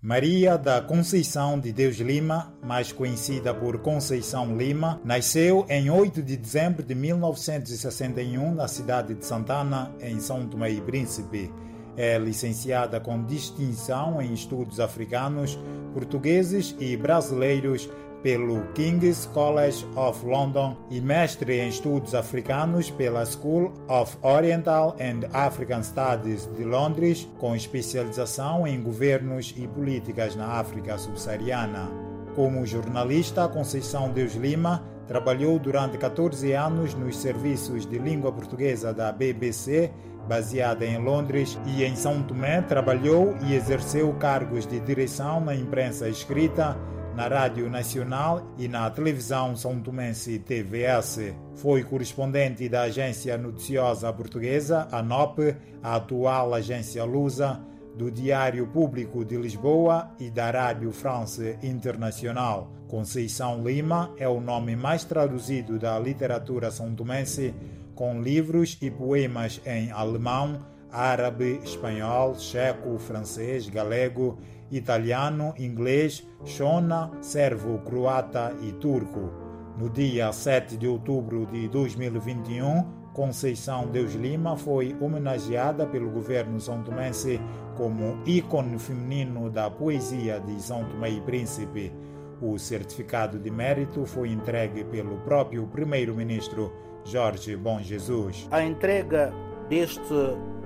Maria da Conceição de Deus Lima, mais conhecida por Conceição Lima, nasceu em 8 de dezembro de 1961 na cidade de Santana, em São Tomé e Príncipe. É licenciada com distinção em estudos africanos, portugueses e brasileiros pelo King's College of London e mestre em estudos africanos pela School of Oriental and African Studies de Londres, com especialização em governos e políticas na África subsaariana. Como jornalista, Conceição Deus Lima trabalhou durante 14 anos nos serviços de língua portuguesa da BBC, baseada em Londres, e em São Tomé trabalhou e exerceu cargos de direção na imprensa escrita na Rádio Nacional e na televisão São Tomense TVS. Foi correspondente da agência noticiosa portuguesa, ANOP, a atual agência lusa, do Diário Público de Lisboa e da Rádio France Internacional. Conceição Lima é o nome mais traduzido da literatura são tomense, com livros e poemas em alemão, árabe, espanhol, checo, francês, galego italiano, inglês, shona, servo, croata e turco. No dia 7 de outubro de 2021, Conceição Deus Lima foi homenageada pelo governo são tomense como ícone feminino da poesia de São Tomé e Príncipe. O certificado de mérito foi entregue pelo próprio primeiro-ministro Jorge Bom Jesus. A entrega deste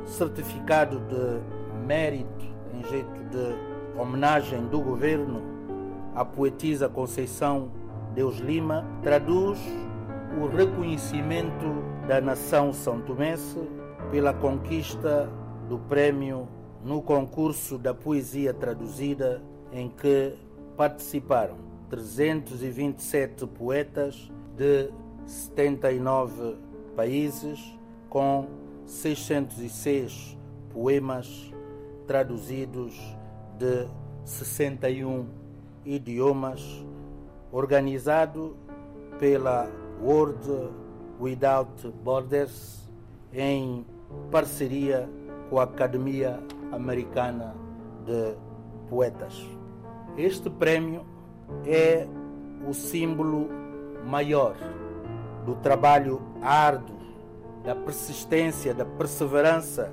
certificado de mérito em jeito de homenagem do governo à poetisa Conceição Deus Lima traduz o reconhecimento da nação são tomense pela conquista do prémio no concurso da poesia traduzida em que participaram 327 poetas de 79 países com 606 poemas traduzidos de 61 idiomas, organizado pela World Without Borders em parceria com a Academia Americana de Poetas. Este prémio é o símbolo maior do trabalho árduo, da persistência, da perseverança,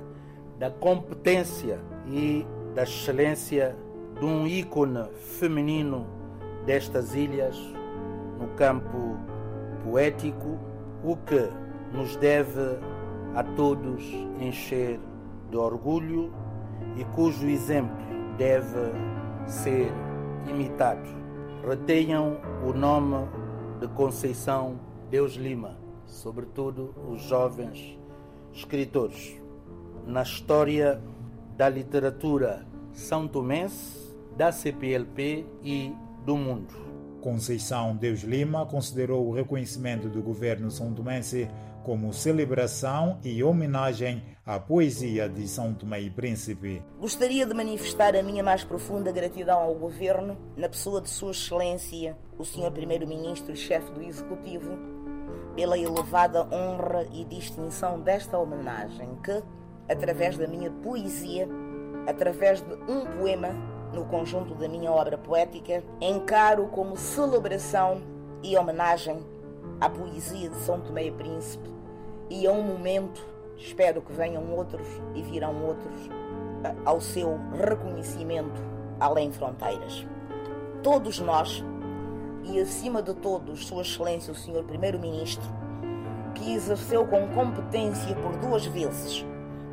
da competência e da excelência de um ícone feminino destas ilhas no campo poético, o que nos deve a todos encher de orgulho e cujo exemplo deve ser imitado. Retenham o nome de Conceição Deus Lima, sobretudo os jovens escritores. Na história da literatura são tomense, da CPLP e do mundo. Conceição Deus Lima considerou o reconhecimento do governo são tomense como celebração e homenagem à poesia de São Tomé e Príncipe. Gostaria de manifestar a minha mais profunda gratidão ao governo, na pessoa de Sua Excelência, o Sr. Primeiro-Ministro e chefe do Executivo, pela elevada honra e distinção desta homenagem que, através da minha poesia, através de um poema no conjunto da minha obra poética, encaro como celebração e homenagem à poesia de São Tomé e Príncipe e a um momento, espero que venham outros e virão outros, ao seu reconhecimento além fronteiras. Todos nós, e acima de todos, Sua Excelência o Senhor Primeiro-Ministro, que exerceu com competência por duas vezes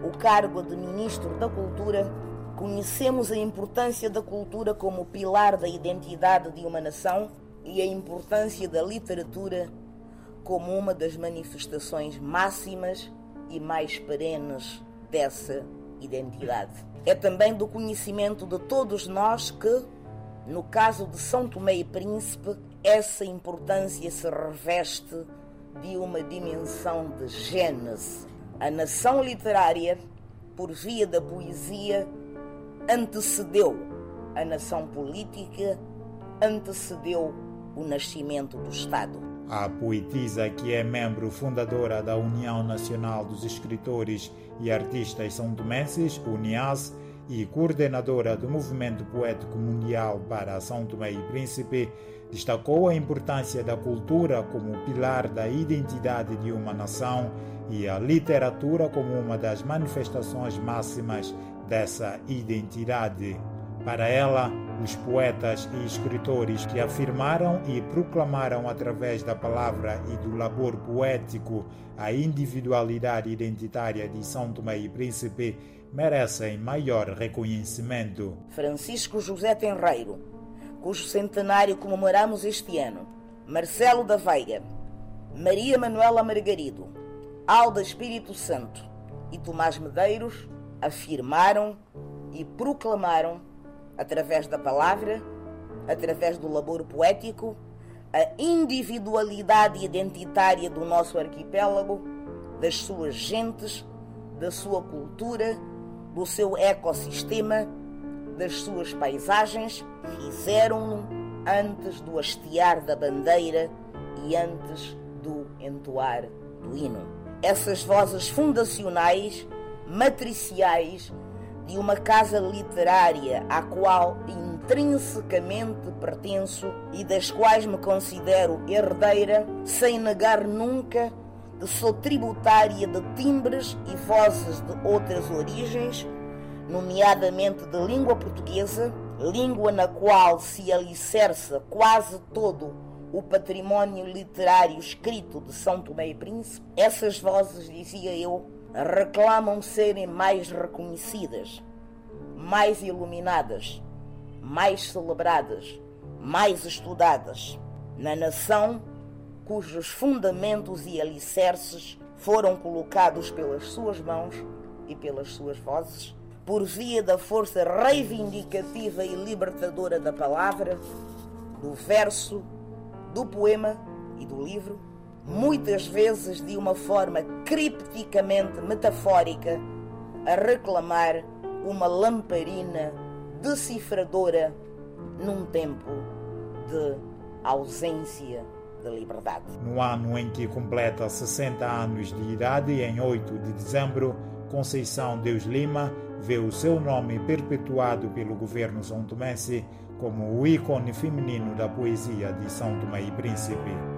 o cargo de Ministro da Cultura, conhecemos a importância da cultura como pilar da identidade de uma nação e a importância da literatura como uma das manifestações máximas e mais perenes dessa identidade. É também do conhecimento de todos nós que, no caso de São Tomé e Príncipe, essa importância se reveste de uma dimensão de gênese a nação literária, por via da poesia, antecedeu a nação política, antecedeu o nascimento do Estado. A poetisa, que é membro fundadora da União Nacional dos Escritores e Artistas São Tomenses, UNIAS, e coordenadora do Movimento Poético Mundial para São Tomé e Príncipe, destacou a importância da cultura como pilar da identidade de uma nação e a literatura como uma das manifestações máximas dessa identidade. Para ela, os poetas e escritores que afirmaram e proclamaram através da palavra e do labor poético a individualidade identitária de São Tomé e Príncipe merecem maior reconhecimento. Francisco José Tenreiro, cujo centenário comemoramos este ano, Marcelo da Veiga, Maria Manuela Margarido, Alda Espírito Santo e Tomás Medeiros afirmaram e proclamaram, através da palavra, através do labor poético, a individualidade identitária do nosso arquipélago, das suas gentes, da sua cultura, do seu ecossistema, das suas paisagens, fizeram-no antes do hastear da bandeira e antes do entoar do hino. Essas vozes fundacionais matriciais de uma casa literária à qual intrinsecamente pertenço e das quais me considero herdeira, sem negar nunca que sou tributária de timbres e vozes de outras origens, nomeadamente de língua portuguesa, língua na qual se alicerça quase todo o património literário escrito de São Tomé e Príncipe. Essas vozes, dizia eu, reclamam serem mais reconhecidas, mais iluminadas, mais celebradas, mais estudadas na nação cujos fundamentos e alicerces foram colocados pelas suas mãos e pelas suas vozes, por via da força reivindicativa e libertadora da palavra, do verso, do poema e do livro muitas vezes de uma forma cripticamente metafórica, a reclamar uma lamparina decifradora num tempo de ausência de liberdade. No ano em que completa 60 anos de idade, em 8 de dezembro, Conceição Deus Lima vê o seu nome perpetuado pelo governo são tomense como o ícone feminino da poesia de São Tomé e Príncipe.